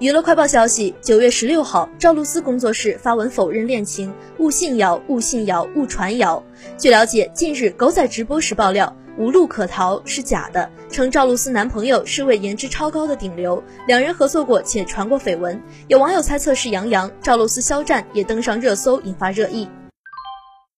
娱乐快报消息九月十六号赵露思工作室发文否认恋情勿信谣勿信谣勿传谣。据了解近日狗仔直播时爆料无路可逃是假的称赵露思男朋友是位颜值超高的顶流两人合作过且传过绯闻。有网友猜测是杨洋赵露思肖战也登上热搜引发热议。